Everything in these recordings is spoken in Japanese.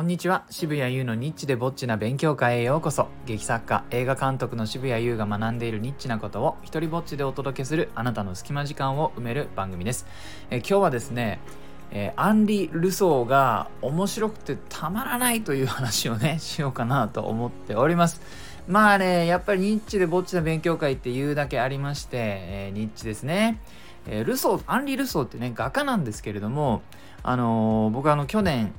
こんにちは。渋谷優のニッチでぼっちな勉強会へようこそ。劇作家映画監督の渋谷優が学んでいるニッチなことを一人ぼっちでお届けするあなたの隙間時間を埋める番組です。え今日はですねえー、アンリ・ルソーが面白くてたまらないという話をね しようかなと思っております。まあねやっぱりニッチでぼっちな勉強会っていうだけありまして、えー、ニッチですね。えー、ルソー、アンリ・ルソーってね、画家なんですけれども、あのー、僕あの去年、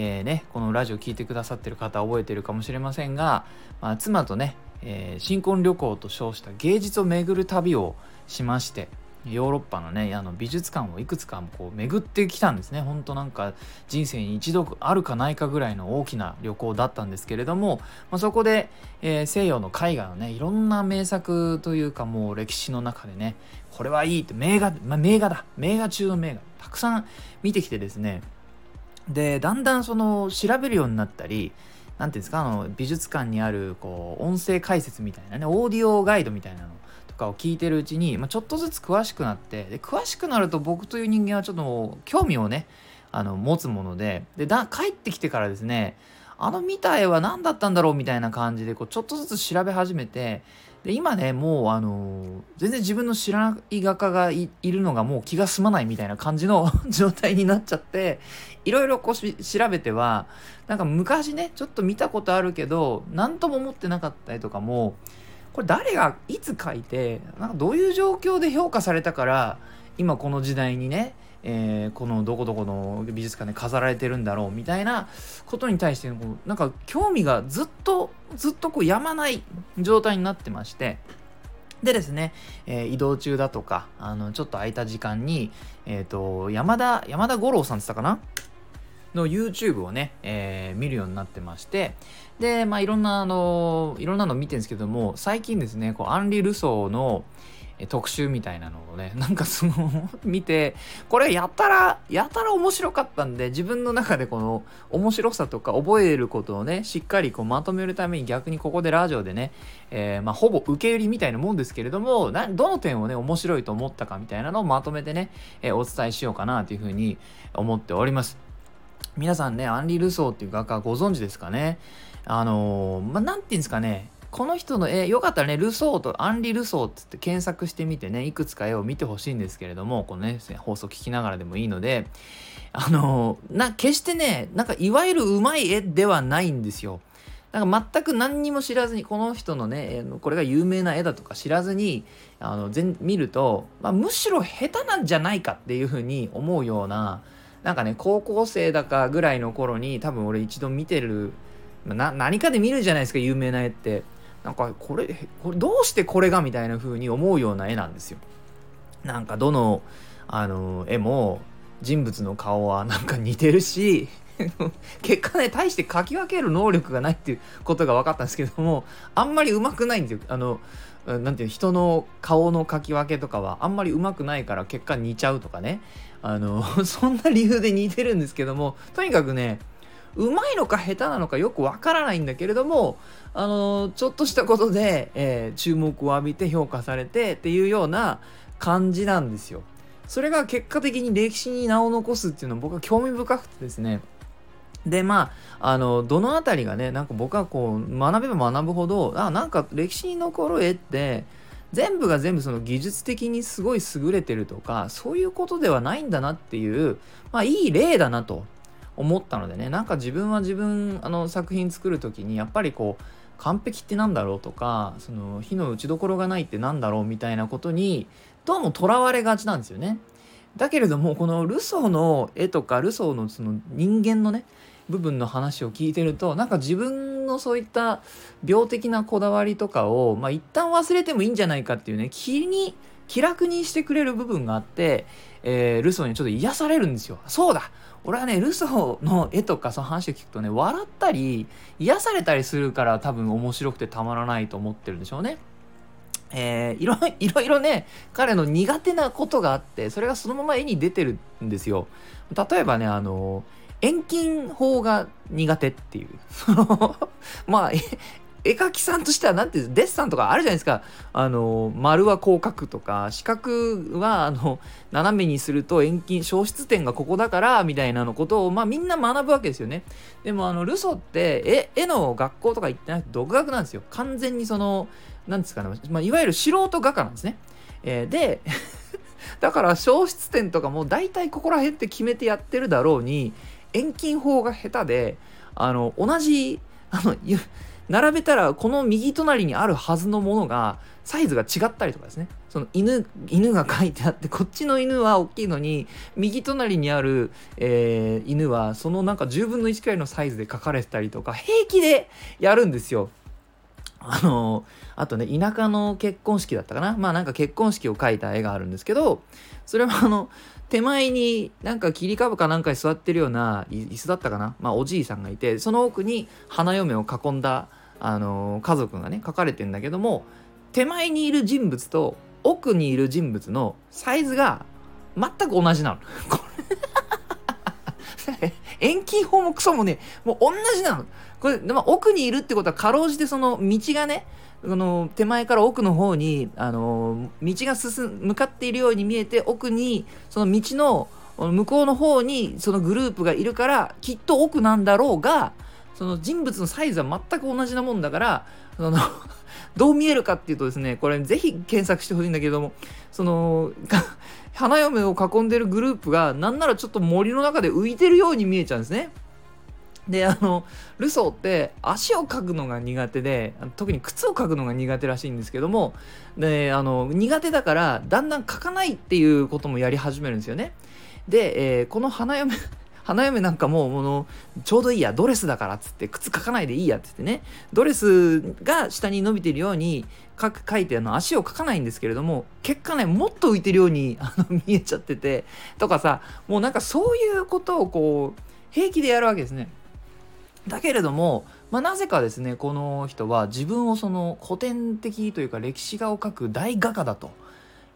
えー、ね、このラジオ聴いてくださってる方覚えてるかもしれませんが、まあ、妻とね、えー、新婚旅行と称した芸術を巡る旅をしまして、ヨーロッパのねあの美術館をいくつかこう巡ってきたんですね。ほんとなんか人生に一度あるかないかぐらいの大きな旅行だったんですけれども、まあ、そこで、えー、西洋の絵画のねいろんな名作というかもう歴史の中でねこれはいいって名画、まあ、名画だ。名画中の名画。たくさん見てきてですねでだんだんその調べるようになったり何ていうんですかあの美術館にあるこう音声解説みたいなねオーディオガイドみたいなのとかを聞いてるうちに、まあ、ちょっとずつ詳しくなってで詳しくなると僕という人間はちょっと興味をねあの持つものででだ帰ってきてからですねあの見た絵は何だったんだろうみたいな感じでこうちょっとずつ調べ始めてで今ねもうあの全然自分の知らない画家がいるのがもう気が済まないみたいな感じの 状態になっちゃっていろいろこう調べてはなんか昔ねちょっと見たことあるけど何とも思ってなかった絵とかもこれ誰がいつ書いてなんかどういう状況で評価されたから今この時代にね、えー、このどこどこの美術館で飾られてるんだろうみたいなことに対してなんか興味がずっとずっとこうやまない状態になってましてでですね、えー、移動中だとかあのちょっと空いた時間に、えーと、山田山田五郎さんって言ったかな？の YouTube をね、えー、見るようになってまして、で、まあいろんな、あの、いろんなの見てるんですけども、最近ですね、こう、アンリ・ルソーの特集みたいなのをね、なんかその見て、これやたら、やたら面白かったんで、自分の中でこの面白さとか覚えることをね、しっかりこうまとめるために逆にここでラジオでね、えー、まあほぼ受け売りみたいなもんですけれども、どの点をね、面白いと思ったかみたいなのをまとめてね、えー、お伝えしようかなというふうに思っております。皆さんね、アンリ・ルソーっていう画家ご存知ですかね？あのー、まあ、なんていうんですかね、この人の絵、よかったらね、ルソーと、アンリ・ルソーって検索してみてね、いくつか絵を見てほしいんですけれども、このね、放送聞きながらでもいいので、あの、な、決してね、なんかいわゆるうまい絵ではないんですよ。なんか全く何にも知らずに、この人のね、これが有名な絵だとか知らずに、あの、全見ると、まあ、むしろ下手なんじゃないかっていうふうに思うような、なんかね高校生だかぐらいの頃に多分俺一度見てるな何かで見るじゃないですか有名な絵ってなんかこれこれどうしてこれがみたいな風に思うような絵なんですよ。なんかどのあの絵も人物の顔はなんか似てるし 結果ね大して描き分ける能力がないっていうことが分かったんですけどもあんまり上手くないんですよ。あのなんていう人の顔の描き分けとかはあんまり上手くないから結果似ちゃうとかね。あの そんな理由で似てるんですけどもとにかくねうまいのか下手なのかよくわからないんだけれどもあのちょっとしたことで、えー、注目を浴びて評価されてっていうような感じなんですよ。それが結果的に歴史に名を残すっていうのは僕は興味深くてですねでまああのどの辺りがねなんか僕はこう学べば学ぶほどあなんか歴史に残る絵って全部が全部その技術的にすごい優れてるとかそういうことではないんだなっていうまあいい例だなと思ったのでねなんか自分は自分あの作品作る時にやっぱりこう完璧ってなんだろうとかその火の打ちどころがないってなんだろうみたいなことにどうもとらわれがちなんですよね。だけれどもこのルソーの絵とかルソーのその人間のね部分の話を聞いてるとなんか自分のそういった病的なこだわりとかを、まあ、一旦忘れてもいいんじゃないかっていうね気に気楽にしてくれる部分があって、えー、ルソーにちょっと癒されるんですよ。そうだ俺はねルソーの絵とかその話を聞くとね笑ったり癒されたりするから多分面白くてたまらないと思ってるんでしょうね。えー、いろいろいろね彼の苦手なことがあってそれがそのまま絵に出てるんですよ。例えばねあの遠近法が苦手っていう まあ絵描きさんとしては何ていうデッサンとかあるじゃないですか。あの丸はこう描くとか四角はあの斜めにすると遠近消失点がここだからみたいなのことをまあみんな学ぶわけですよね。でもあのルソって絵絵の学校とか行ってなくて独学なんですよ。完全にその何ですかね、まあ、いわゆる素人画家なんですね、えー、で だから消失点とかも大体ここら辺って決めてやってるだろうに遠近法が下手であの同じあの並べたらこの右隣にあるはずのものがサイズが違ったりとかですね。その犬犬が書いてあってこっちの犬は大きいのに右隣にある、えー、犬はそのなんか10分の1くらいのサイズで書かれてたりとか平気でやるんですよ。あのあとね田舎の結婚式だったかな。まあなんか結婚式を描いた絵があるんですけどそれはあの手前になんか切り株かなんかに座ってるような椅子だったかな。まあおじいさんがいてその奥に花嫁を囲んだあの家族がね書かれてんだけども手前にいる人物と奥にいる人物のサイズが全く同じなの。遠近法もクソもねもう同じなの。これ、まあ、奥にいるってことはかろうじてその道がねこの手前から奥の方にあの道が進向かっているように見えて奥にその道の向こうの方にそのグループがいるからきっと奥なんだろうがその人物のサイズは全く同じなもんだからその どう見えるかっていうとですねこれぜひ検索してほしいんだけどもその 花嫁を囲んでるグループがなんならちょっと森の中で浮いてるように見えちゃうんですね。であのルソーって足を描くのが苦手で特に靴を描くのが苦手らしいんですけどもであの苦手だからだんだん描かないっていうこともやり始めるんですよね。で、えー、この花嫁花嫁なんかもうのちょうどいいやドレスだからっつって靴描かないでいいやっつってねドレスが下に伸びてるように書く書いてあの足を描かないんですけれども結果ねもっと浮いてるように あの見えちゃっててとかさもうなんかそういうことをこう平気でやるわけですね。だけれども、まあ、なぜかですねこの人は自分をその古典的というか歴史画を描く大画家だと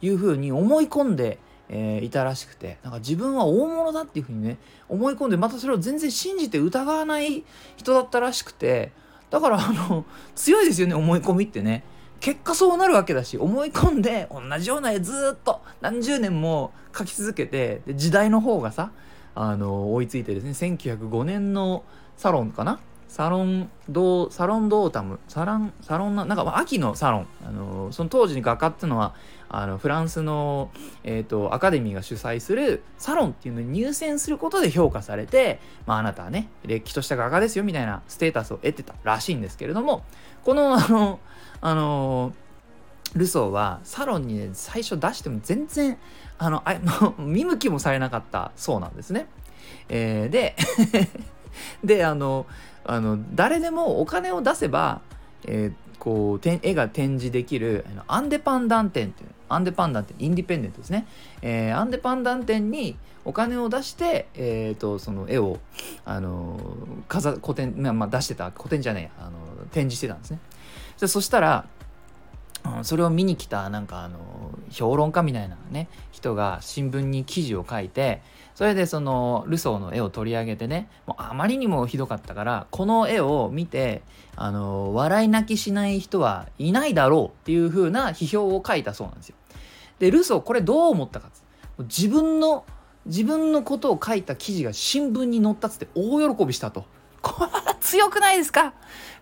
いうふうに思い込んでえー、いたらしくてなんか自分は大物だっていうふうにね思い込んでまたそれを全然信じて疑わない人だったらしくてだからあの強いですよね思い込みってね。結果そうなるわけだし思い込んで同じような絵ずっと何十年も描き続けてで時代の方がさあの追いついてですね1905年のサロンかなサロンドサロンドータムサランサロンななんか秋のサロンあのその当時に画家っていうのはあのフランスの、えーと、アカデミーが主催するサロンっていうのに入選することで評価されて、まあ、あなたはねれっきとした画家ですよみたいなステータスを得てたらしいんですけれどもこのあのあのルソーはサロンに、ね、最初出しても全然あのあ見向きもされなかったそうなんですね。えー、で であのあの誰でもお金を出せば、えー、こう絵が展示できるアンデパンダン展っていうアンデパンダン展インディペンデントですね、えー、アンデパンダン展にお金を出して、えーと、その絵を、あの飾古典、まあ、出してた古典じゃねえあの展示してたんですね。そしたらうんそれを見に来たなんかあの評論家みたいなね人が新聞に記事を書いてそれでそのルソーの絵を取り上げてねもうあまりにもひどかったからこの絵を見てあの笑い泣きしない人はいないだろうっていう風な批評を書いたそうなんですよ。でルソーこれどう思ったか自分の自分のことを書いた記事が新聞に載ったっつって大喜びしたと。これ強くないですか？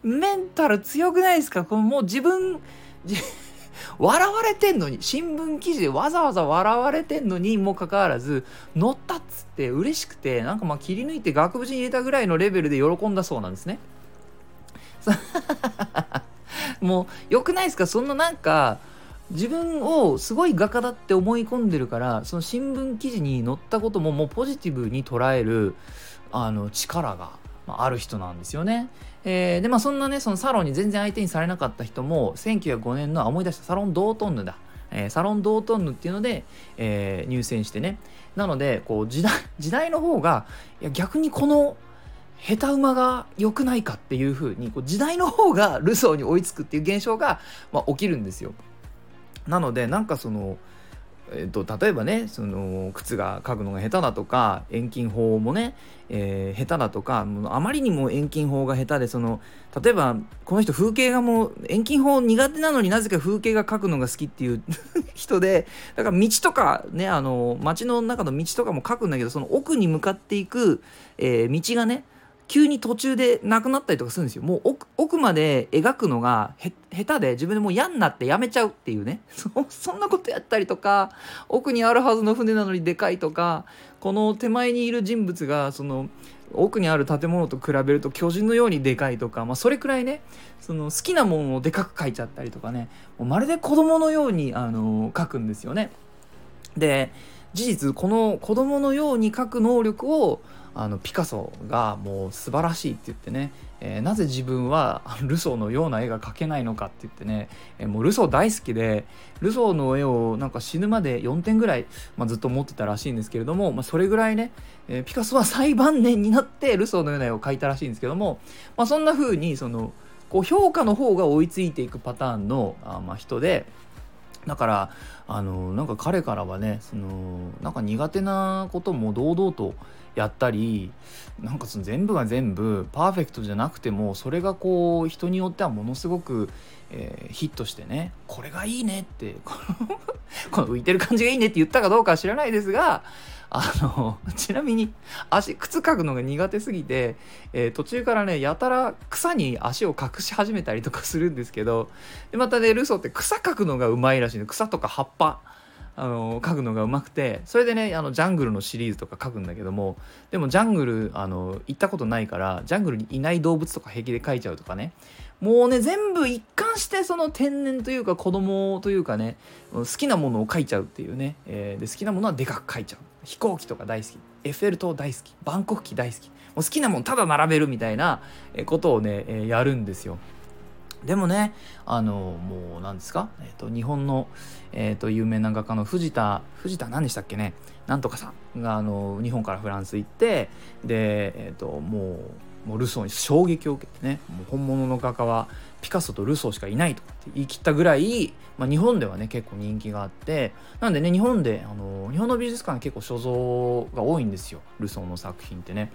メンタル強くないですか？このもう自分笑われてんのに新聞記事でわざわざ笑われてんのにもかかわらず乗ったっつって嬉しくてなんかまあ切り抜いて額縁に入れたぐらいのレベルで喜んだそうなんですね。もうよくないですか？そんななんか自分をすごい画家だって思い込んでるからその新聞記事に載ったことももうポジティブに捉えるあの力がある人なんですよね。えー、でまあそんなねそのサロンに全然相手にされなかった人も1905年の思い出したサロンドートンヌだ、えー、サロンドートンヌっていうので、えー、入選してねなのでこう時代 時代の方がいや逆にこの下手馬が良くないかっていう風にこう時代の方がルソーに追いつくっていう現象が、まあ、起きるんですよ。なのでなんかそのえーと、例えばねその靴が書くのが下手だとか遠近法もね、えー、下手だとかもうあまりにも遠近法が下手でその例えばこの人風景画もう遠近法苦手なのになぜか風景が描くのが好きっていう 人でだから道とかねあの街の中の道とかも描くんだけどその奥に向かっていく、えー、道がね急に途中でなくなったりとかするんですよ。もう奥まで描くのが下手で自分でもう嫌になってやめちゃうっていうね そそんなことやったりとか奥にあるはずの船なのにでかいとかこの手前にいる人物がその奥にある建物と比べると巨人のようにでかいとか、まあ、それくらいねその好きなものをでかく描いちゃったりとかねまるで子供のようにあの描くんですよね。で事実この子供のように描く能力をあのピカソがもう素晴らしいって言ってね、えー、なぜ自分はルソーのような絵が描けないのかって言ってね、えー、もうルソー大好きでルソーの絵をなんか死ぬまで4点ぐらい、まあ、ずっと持ってたらしいんですけれども、まあ、それぐらいね、えー、ピカソは最晩年になってルソーのような絵を描いたらしいんですけども、まあ、そんな風にそのこう評価の方が追いついていくパターンのあ、まあ、人で。だからあのなんか彼からはねそのなんか苦手なことも堂々とやったりなんかその全部が全部パーフェクトじゃなくてもそれがこう人によってはものすごく、えー、ヒットしてねこれがいいねって この浮いてる感じがいいねって言ったかどうかは知らないですがあのちなみに足靴かくのが苦手すぎて、えー、途中からねやたら草に足を隠し始めたりとかするんですけどでまたねルソーって草かくのがうまいらしいの。草とか葉っぱ。あの描くのがうまくてそれでねあのジャングルのシリーズとか描くんだけどもでもジャングルあの行ったことないからジャングルにいない動物とか平気で描いちゃうとかね。もうね全部一貫してその天然というか子供というかね好きなものを描いちゃうっていうね、えー、で好きなものはでかく描いちゃう。飛行機とか大好き。エッフェル塔大好き。バンコク機大好き。もう好きなものただ並べるみたいなことをね、え、やるんですよ。でもねあのもう何ですか、えーと、日本の、えーと、有名な画家の藤田藤田何でしたっけね？なんとかさんがあの日本からフランス行ってで、えーと、もうもうルソーに衝撃を受けてねもう本物の画家はピカソとルソーしかいないとかって言い切ったぐらい、まあ、日本ではね結構人気があってなんでね日本であの日本の美術館結構所蔵が多いんですよルソーの作品ってね。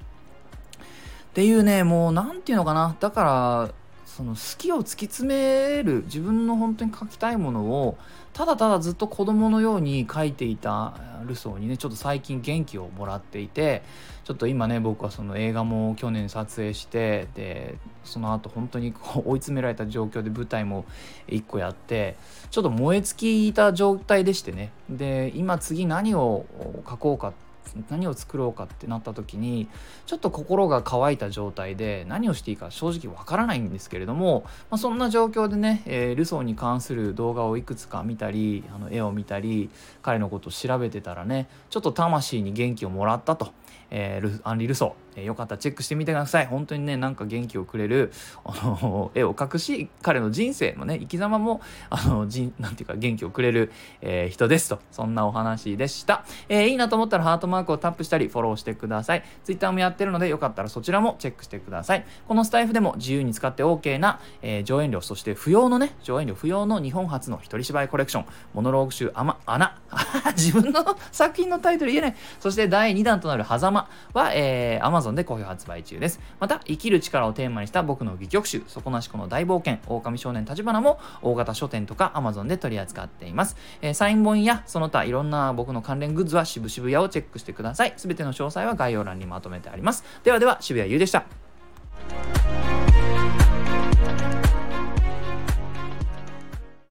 っていうねもう何て言うのかな。だからその好きを突き詰める自分の本当に描きたいものをただただずっと子供のように描いていたルソーにねちょっと最近元気をもらっていてちょっと今ね僕はその映画も去年撮影してでその後本当にこう追い詰められた状況で舞台も1個やってちょっと燃え尽きた状態でしてね。で今次何を描こうかって何を作ろうかってなった時にちょっと心が乾いた状態で何をしていいか正直わからないんですけれども、まあ、そんな状況でね、えー、ルソーに関する動画をいくつか見たりあの絵を見たり彼のことを調べてたらねちょっと魂に元気をもらったと、えー、アンリ・ルソー、えー、よかった。らチェックしてみてください。本当にねなんか元気をくれるあの絵を描くし彼の人生のね生き様もあのじなんていうか元気をくれる、えー、人ですと。そんなお話でした、えー、いいなと思ったらハートマークをタップしたりフォローしてください。Twitter もやってるのでよかったらそちらもチェックしてくださいこのスタイフでも自由に使って OK な、えー、上演料そして不要のね上演料不要の日本初の一人芝居コレクション。モノローグ集あま穴 自分の作品のタイトル言えない。そして第2弾となる狭間。は、えー、Amazon で好評発売中です。また生きる力をテーマにした僕の戯曲集底なしこの大冒険狼少年立花も大型書店とか Amazon で取り扱っています、えー、サイン本やその他いろんな僕の関連グッズは渋々屋をチェックしてください。すべての詳細は概要欄にまとめてあります。ではでは渋谷優でした。